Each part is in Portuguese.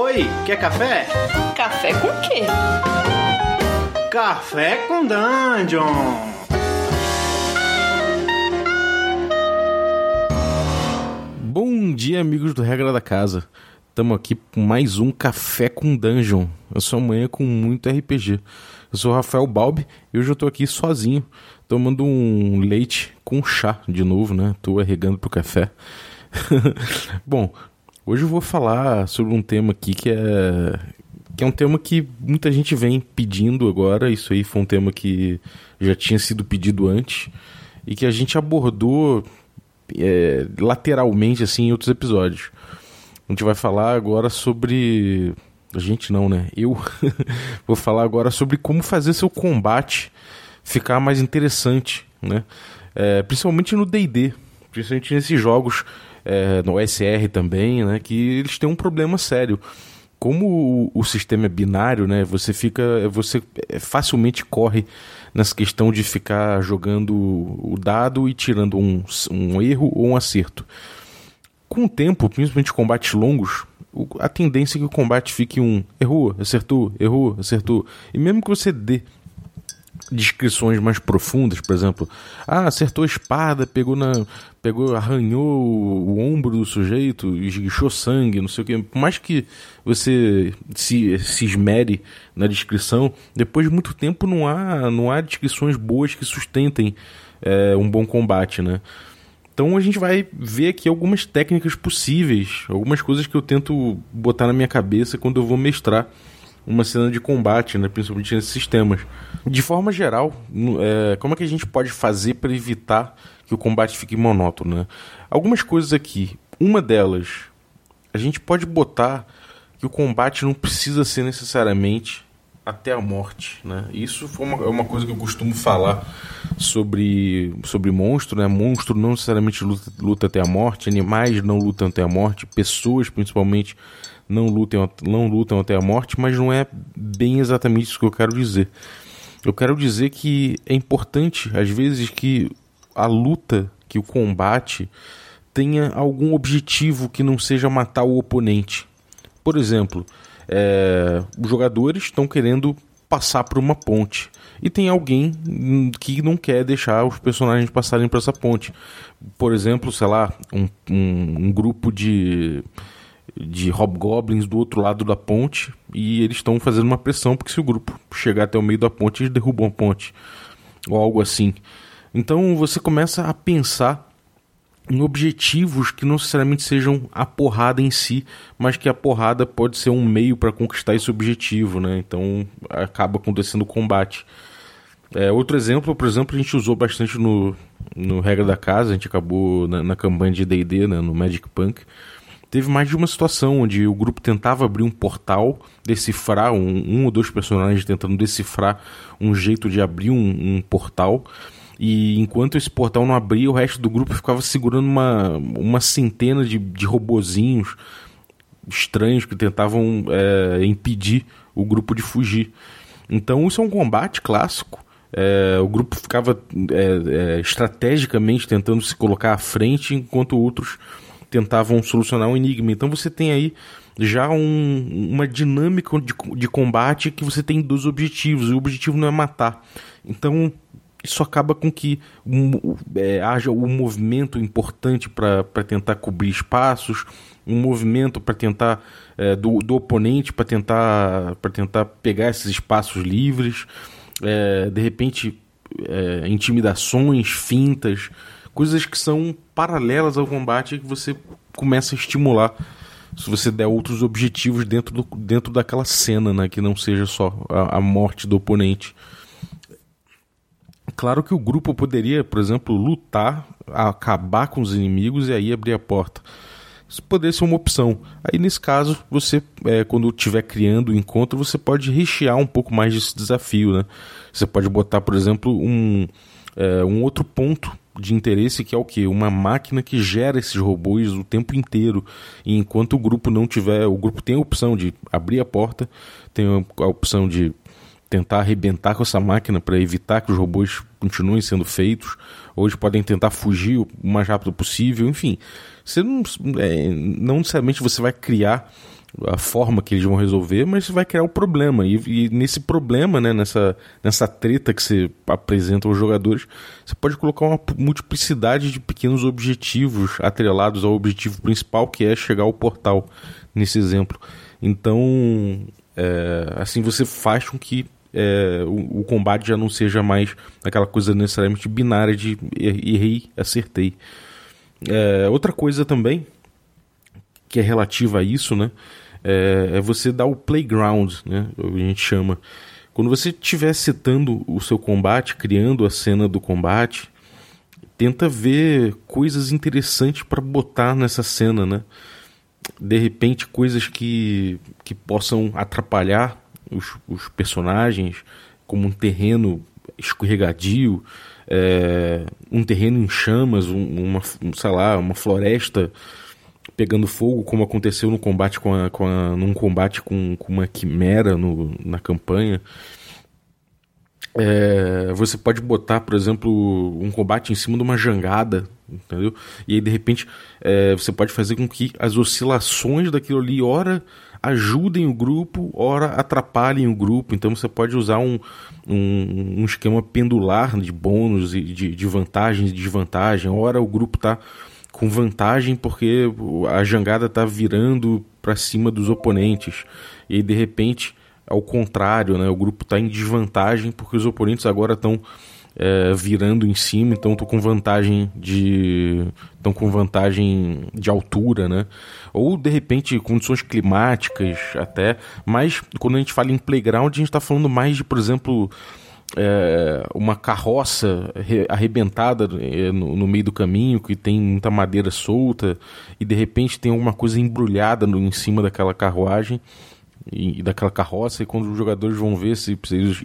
Oi, quer café? Café com quê? Café com Dungeon! Bom dia, amigos do Regra da Casa. Estamos aqui com mais um Café com Dungeon. Eu sou amanhã com muito RPG. Eu sou o Rafael Balbi e hoje eu tô aqui sozinho, tomando um leite com chá de novo, né? Tô arregando pro café. Bom, hoje eu vou falar sobre um tema aqui que é que é um tema que muita gente vem pedindo agora. Isso aí foi um tema que já tinha sido pedido antes e que a gente abordou é, lateralmente assim em outros episódios. A gente vai falar agora sobre a gente não, né? Eu vou falar agora sobre como fazer seu combate ficar mais interessante, né? É, principalmente no D&D, principalmente nesses jogos é, no SR também, né? Que eles têm um problema sério. Como o, o sistema é binário, né? Você fica, você facilmente corre nessa questão de ficar jogando o dado e tirando um, um erro ou um acerto. Com o tempo, principalmente combates longos, a tendência é que o combate fique um errou, acertou, errou, acertou. E mesmo que você dê descrições mais profundas, por exemplo, ah, acertou a espada, pegou na, pegou, arranhou o, o ombro do sujeito, esguichou sangue, não sei o que. Por mais que você se, se esmere na descrição, depois de muito tempo não há, não há descrições boas que sustentem é, um bom combate, né? Então a gente vai ver aqui algumas técnicas possíveis, algumas coisas que eu tento botar na minha cabeça quando eu vou mestrar uma cena de combate, né, principalmente nesses sistemas. De forma geral, é, como é que a gente pode fazer para evitar que o combate fique monótono? Né? Algumas coisas aqui. Uma delas, a gente pode botar que o combate não precisa ser necessariamente até a morte, né? Isso foi uma, é uma coisa que eu costumo falar sobre, sobre monstro, né? Monstro não necessariamente luta, luta até a morte, animais não lutam até a morte, pessoas principalmente não lutam, não lutam até a morte, mas não é bem exatamente isso que eu quero dizer. Eu quero dizer que é importante, às vezes, que a luta, que o combate, tenha algum objetivo que não seja matar o oponente. Por exemplo, é, os jogadores estão querendo passar por uma ponte e tem alguém que não quer deixar os personagens passarem por essa ponte. Por exemplo, sei lá, um, um, um grupo de de hobgoblins do outro lado da ponte e eles estão fazendo uma pressão porque se o grupo chegar até o meio da ponte eles derrubam a ponte ou algo assim. Então você começa a pensar em objetivos que não necessariamente sejam a porrada em si, mas que a porrada pode ser um meio para conquistar esse objetivo, né? Então acaba acontecendo o combate. É, outro exemplo, por exemplo, a gente usou bastante no, no Regra da Casa, a gente acabou na, na campanha de D&D, né, no Magic Punk. Teve mais de uma situação onde o grupo tentava abrir um portal, decifrar, um, um ou dois personagens tentando decifrar um jeito de abrir um, um portal, e enquanto esse portal não abria, o resto do grupo ficava segurando uma, uma centena de, de robozinhos estranhos que tentavam é, impedir o grupo de fugir. Então isso é um combate clássico. É, o grupo ficava é, é estrategicamente tentando se colocar à frente, enquanto outros tentavam solucionar um enigma. Então você tem aí já um, uma dinâmica de, de combate que você tem dois objetivos. E o objetivo não é matar. Então isso acaba com que um, é, haja um movimento importante para tentar cobrir espaços, um movimento para tentar é, do, do oponente para tentar para tentar pegar esses espaços livres, é, de repente é, intimidações, fintas, coisas que são paralelas ao combate que você começa a estimular se você der outros objetivos dentro, do, dentro daquela cena, né, que não seja só a, a morte do oponente. Claro que o grupo poderia, por exemplo, lutar, acabar com os inimigos e aí abrir a porta. Isso poderia ser uma opção. Aí, nesse caso, você, é, quando estiver criando o encontro, você pode rechear um pouco mais desse desafio. Né? Você pode botar, por exemplo, um, é, um outro ponto de interesse que é o que? Uma máquina que gera esses robôs o tempo inteiro. E enquanto o grupo não tiver. O grupo tem a opção de abrir a porta, tem a opção de tentar arrebentar com essa máquina para evitar que os robôs continuem sendo feitos, ou eles podem tentar fugir o mais rápido possível, enfim. Você não, é, não necessariamente você vai criar a forma que eles vão resolver, mas vai criar o problema. E, e, nesse problema, né, nessa, nessa treta que você apresenta aos jogadores, você pode colocar uma multiplicidade de pequenos objetivos atrelados ao objetivo principal, que é chegar ao portal, nesse exemplo. Então, é, assim você faz com que é, o, o, combate já não seja mais aquela coisa necessariamente binária de errei, acertei. É, outra coisa também que é relativa a isso, né? É, é, você dar o playground, né? A gente chama. Quando você estiver setando o seu combate, criando a cena do combate, tenta ver coisas interessantes para botar nessa cena, né? De repente, coisas que, que possam atrapalhar os, os personagens, como um terreno escorregadio, é, um terreno em chamas, um, uma, sei lá, uma floresta pegando fogo, como aconteceu no combate com a, com a, num combate com, com uma quimera no, na campanha. É, você pode botar, por exemplo, um combate em cima de uma jangada, entendeu? E aí, de repente, é, você pode fazer com que as oscilações daquilo ali, ora ajudem o grupo, ora atrapalhem o grupo. Então você pode usar um, um, um esquema pendular de bônus e de, de vantagem e desvantagem. Ora o grupo está com vantagem porque a jangada está virando para cima dos oponentes. E de repente, ao contrário, né, o grupo está em desvantagem porque os oponentes agora estão é, virando em cima, então estou com vantagem de estão com vantagem de altura, né? Ou de repente condições climáticas até, mas quando a gente fala em playground a gente está falando mais de, por exemplo, é, uma carroça arrebentada é, no, no, meio do caminho que tem muita madeira solta e de repente tem alguma coisa embrulhada no, em cima daquela carruagem e, e daquela carroça e quando os jogadores vão ver se, se eles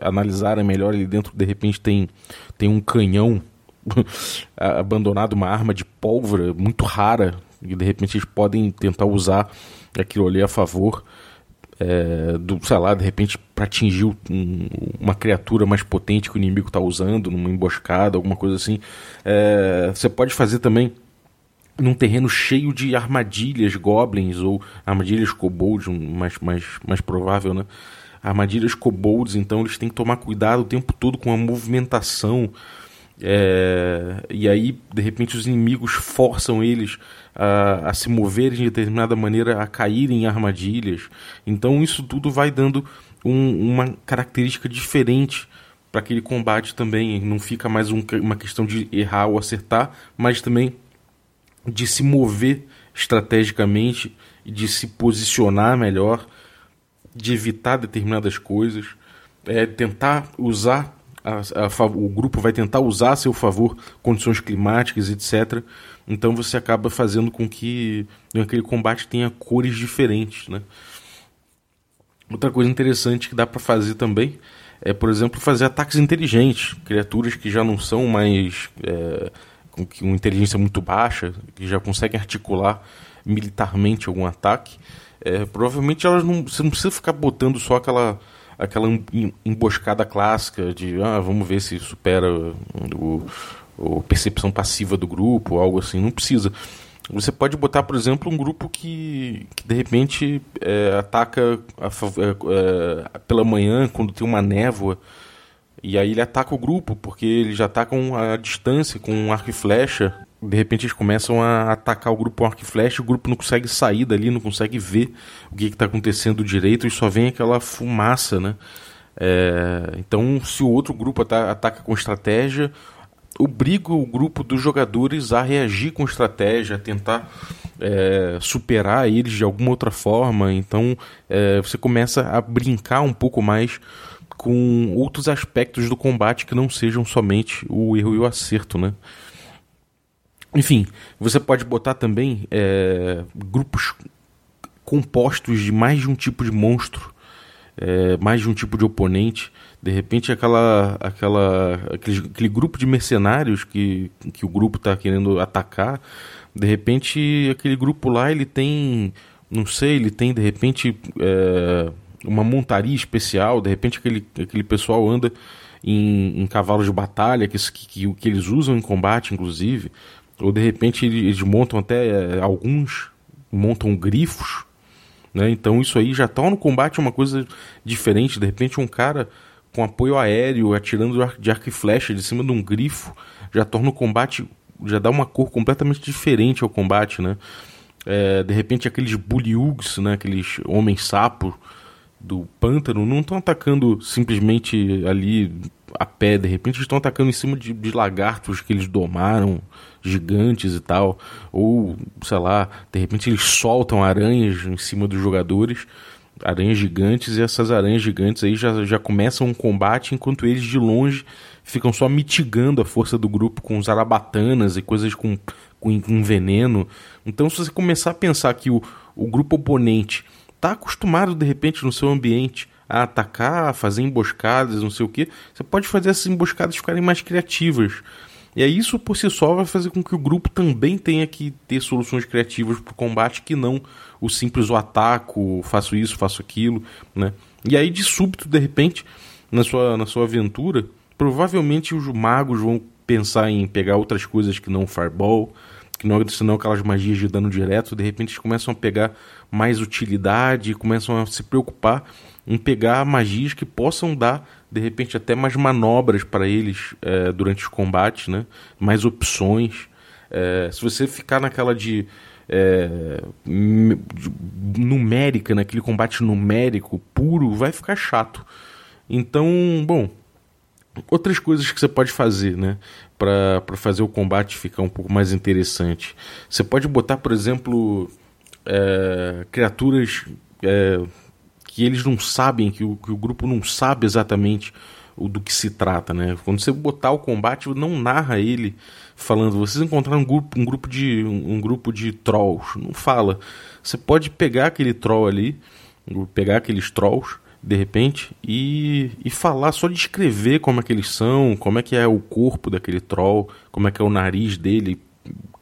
analisarem melhor ali dentro, de repente tem, tem um canhão abandonado, uma arma de pólvora muito rara, e de repente eles podem tentar usar aquilo ali a favor. É, do, sei lá, de repente para atingir um, uma criatura mais potente que o inimigo está usando, numa emboscada, alguma coisa assim. É, você pode fazer também num terreno cheio de armadilhas, goblins ou armadilhas kobolds, mais, mais, mais provável, né? armadilhas kobolds, então eles têm que tomar cuidado o tempo todo com a movimentação. É, e aí, de repente, os inimigos forçam eles a, a, se moverem de determinada maneira, a caírem em armadilhas. Então, isso tudo vai dando um, uma característica diferente para aquele combate também. Não fica mais um, uma questão de errar ou acertar, mas também de se mover estrategicamente de se posicionar melhor de evitar determinadas coisas, é tentar usar a, a, o grupo vai tentar usar a seu favor condições climáticas, etc. Então você acaba fazendo com que aquele combate tenha cores diferentes, né? Outra coisa interessante que dá para fazer também é, por exemplo, fazer ataques inteligentes, criaturas que já não são mais é, com uma inteligência muito baixa, que já conseguem articular militarmente algum ataque é, provavelmente elas não, você não precisa ficar botando só aquela aquela emboscada clássica de ah, vamos ver se supera o, o percepção passiva do grupo, algo assim. Não precisa. Você pode botar, por exemplo, um grupo que, que de repente é, ataca a, é, é, pela manhã, quando tem uma névoa, e aí ele ataca o grupo, porque ele já está com a distância, com um arco e flecha, de repente eles começam a atacar o grupo arco e flecha, o grupo não consegue sair dali, não consegue ver o que está acontecendo direito e só vem aquela fumaça, né? É, então, se o outro grupo ataca com estratégia, obriga o grupo dos jogadores a reagir com estratégia, a tentar é, superar eles de alguma outra forma. Então, é, você começa a brincar um pouco mais com outros aspectos do combate que não sejam somente o erro e o acerto, né? Enfim, você pode botar também é, grupos compostos de mais de um tipo de monstro, é, mais de um tipo de oponente. De repente, aquela, aquela, aquele, aquele grupo de mercenários que, que o grupo está querendo atacar, de repente, aquele grupo lá ele tem, não sei, ele tem de repente é, uma montaria especial. De repente, aquele, aquele pessoal anda em, em cavalos de batalha que, que, que eles usam em combate, inclusive ou de repente eles montam até é, alguns montam grifos Né? Então isso aí já torna o combate uma coisa diferente. De repente um cara com apoio aéreo, atirando de arco e flecha de cima de um grifo, já torna o combate, já dá uma cor completamente diferente ao combate, né? É, de repente aqueles buliugs, né, aqueles homens sapo do pântano, não estão atacando simplesmente ali a pé, de repente estão atacando em cima de, de, lagartos que eles domaram, gigantes e tal, ou sei lá, de repente eles soltam aranhas em cima dos jogadores aranhas gigantes e essas aranhas gigantes aí já, já começam um combate enquanto eles de longe ficam só mitigando a força do grupo com zarabatanas e coisas com, com, com veneno. Então, se você começar a pensar que o, o grupo oponente está acostumado de repente no seu ambiente a atacar, a fazer emboscadas, não sei o que, você pode fazer essas emboscadas ficarem mais criativas. E aí isso por si só vai fazer com que o grupo também tenha que ter soluções criativas para o combate que não o simples o ataco, faço isso, faço aquilo, né? E aí de súbito, de repente, na sua, na sua aventura, provavelmente os magos vão pensar em pegar outras coisas que não fireball, que não senão aquelas magias de dano direto, de repente eles começam a pegar mais utilidade, começam a se preocupar em pegar magias que possam dar de repente até mais manobras para eles é, durante os combates, né? mais opções. É, se você ficar naquela de é, numérica, naquele combate numérico puro, vai ficar chato. Então, bom, outras coisas que você pode fazer, né, para fazer o combate ficar um pouco mais interessante. Você pode botar, por exemplo, é, criaturas é, que eles não sabem, que o, que o grupo não sabe exatamente o do que se trata, né? Quando você botar o combate, não narra ele falando, vocês encontraram um grupo, um grupo de um, um grupo de trolls, não fala. Você pode pegar aquele troll ali, pegar aqueles trolls de repente e, e falar só descrever como é que eles são, como é que é o corpo daquele troll, como é que é o nariz dele,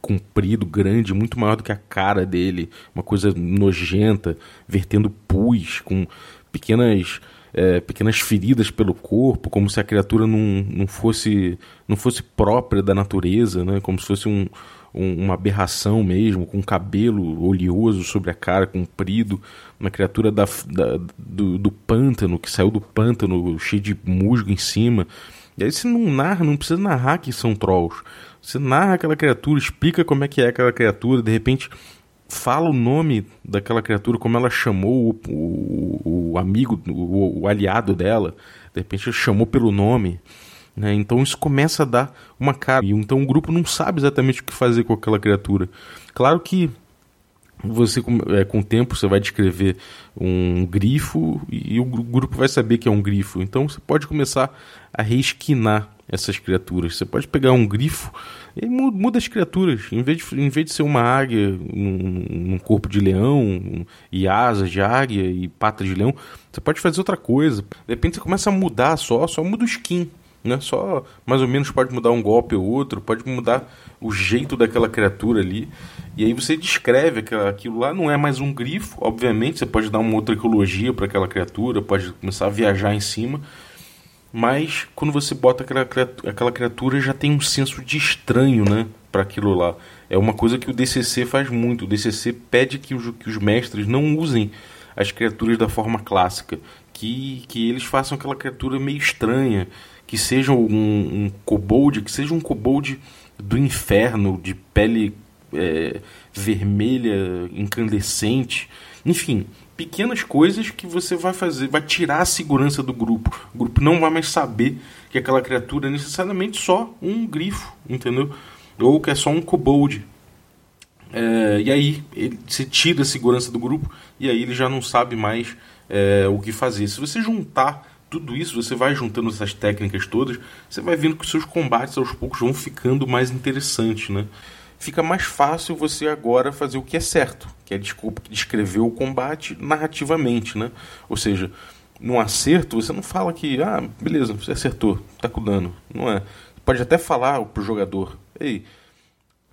comprido, grande, muito maior do que a cara dele, uma coisa nojenta, vertendo pus, com pequenas é, pequenas feridas pelo corpo, como se a criatura não, não fosse não fosse própria da natureza, né? como se fosse um, um, uma aberração mesmo, com cabelo oleoso sobre a cara, comprido, uma criatura da, da do, do pântano, que saiu do pântano, cheio de musgo em cima. E aí você não narra, não precisa narrar que são trolls. Você narra aquela criatura, explica como é que é aquela criatura, de repente fala o nome daquela criatura, como ela chamou o, o, o amigo, o, o, aliado dela, de repente chamou pelo nome. Né? Então isso começa a dar uma cara. E então o grupo não sabe exatamente o que fazer com aquela criatura. Claro que você é, com o tempo você vai descrever um grifo e o grupo vai saber que é um grifo. Então você pode começar a reesquinar essas criaturas. Você pode pegar um grifo e muda as criaturas. Em vez de, em vez de ser uma águia num, num corpo de leão e asas de águia e patas de leão, você pode fazer outra coisa. De repente você começa a mudar só, só muda o skin. Né? Só mais ou menos pode mudar um golpe ou outro, pode mudar o jeito daquela criatura ali. E aí você descreve que aquilo lá não é mais um grifo, obviamente, você pode dar uma outra ecologia para aquela criatura, pode começar a viajar em cima. Mas quando você bota aquela criatura, aquela criatura já tem um senso de estranho, né, para aquilo lá. É uma coisa que o DCC faz muito. O DCC pede que os, que os mestres não usem as criaturas da forma clássica, que, que eles façam aquela criatura meio estranha, que seja um, um kobold, que seja um kobold do inferno, de pele é, vermelha, incandescente, enfim, pequenas coisas que você vai fazer, vai tirar a segurança do grupo. O grupo não vai mais saber que aquela criatura é necessariamente só um grifo, entendeu? Ou que é só um kobold. É, e aí ele, você tira a segurança do grupo e aí ele já não sabe mais é, o que fazer. Se você juntar tudo isso, você vai juntando essas técnicas todas, você vai vendo que os seus combates aos poucos vão ficando mais interessantes, né? Fica mais fácil você agora fazer o que é certo, que é descrever o combate narrativamente, né? Ou seja, num acerto, você não fala que, ah, beleza, você acertou, tá com dano. Não é. Pode até falar pro jogador, ei,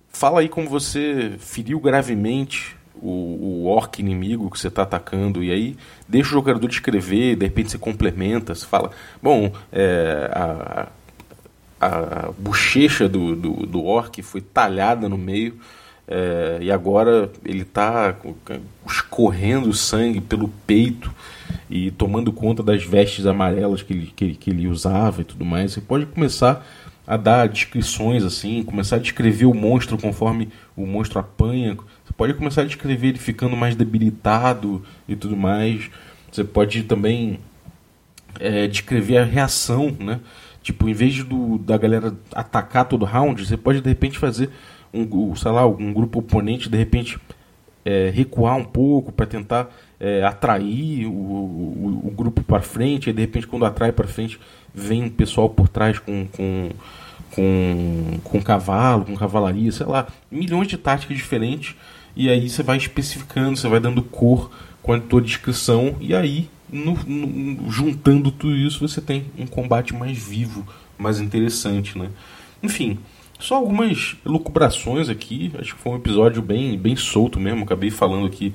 fala aí como você feriu gravemente o, o orc inimigo que você está atacando, e aí deixa o jogador descrever, de repente você complementa, você fala, bom, é, a, a bochecha do, do, do orc foi talhada no meio, é, e agora ele está escorrendo sangue pelo peito e tomando conta das vestes amarelas que ele, que, que ele usava e tudo mais. Você pode começar a dar descrições assim, começar a descrever o monstro conforme o monstro apanha. Pode começar a descrever ele ficando mais debilitado e tudo mais. Você pode também é, descrever a reação, né? Tipo, em vez do, da galera atacar todo round, você pode de repente fazer um, sei lá, um grupo oponente de repente é, recuar um pouco para tentar é, atrair o, o, o grupo para frente, e de repente quando atrai para frente vem um pessoal por trás com, com, com, com cavalo, com cavalaria, sei lá, milhões de táticas diferentes, e aí você vai especificando, você vai dando cor com a tua descrição, e aí no, no, juntando tudo isso você tem um combate mais vivo, mais interessante, né? Enfim, só algumas lucubrações aqui. Acho que foi um episódio bem, bem solto mesmo. Acabei falando aqui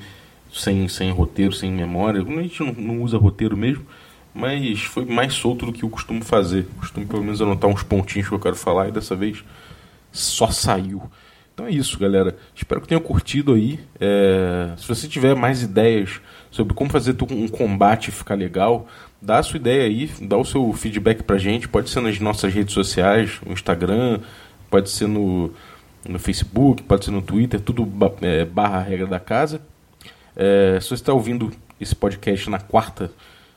sem, sem roteiro, sem memória. A gente não, não usa roteiro mesmo, mas foi mais solto do que eu costumo fazer. costumo pelo menos anotar uns pontinhos que eu quero falar e dessa vez só saiu. Então é isso, galera. Espero que tenham curtido aí. É... Se você tiver mais ideias sobre como fazer um combate ficar legal, dá a sua ideia aí, dá o seu feedback pra gente. Pode ser nas nossas redes sociais, no Instagram, pode ser no, no Facebook, pode ser no Twitter, tudo é, barra regra da casa. É, se você está ouvindo esse podcast na quarta,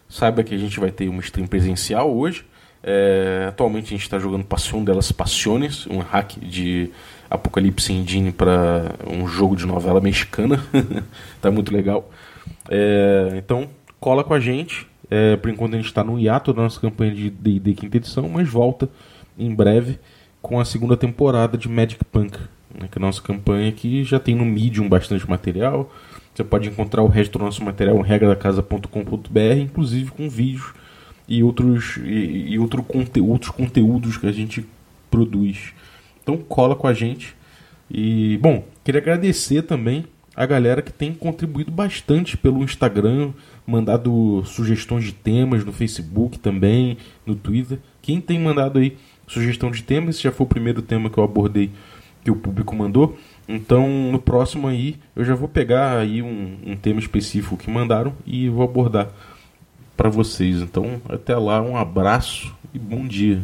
saiba que a gente vai ter uma stream presencial hoje. É, atualmente a gente está jogando Passion delas Passiones, um hack de Apocalipse Engine para um jogo de novela mexicana. tá muito legal. É, então, cola com a gente. É, por enquanto a gente está no hiato da nossa campanha de D&D quinta edição, mas volta em breve com a segunda temporada de Magic Punk, né, que é a nossa campanha que já tem no Medium bastante material. Você pode encontrar o resto do nosso material em regradacasa.com.br, inclusive com vídeos e outros, e, e outro conte, outros conteúdos que a gente produz. Então cola com a gente. E, bom, queria agradecer também a galera que tem contribuído bastante pelo Instagram, mandado sugestões de temas no Facebook também, no Twitter. Quem tem mandado aí sugestão de temas. Esse já foi o primeiro tema que eu abordei que o público mandou. Então, no próximo aí, eu já vou pegar aí um, um tema específico que mandaram e vou abordar para vocês. Então, até lá, um abraço e bom dia.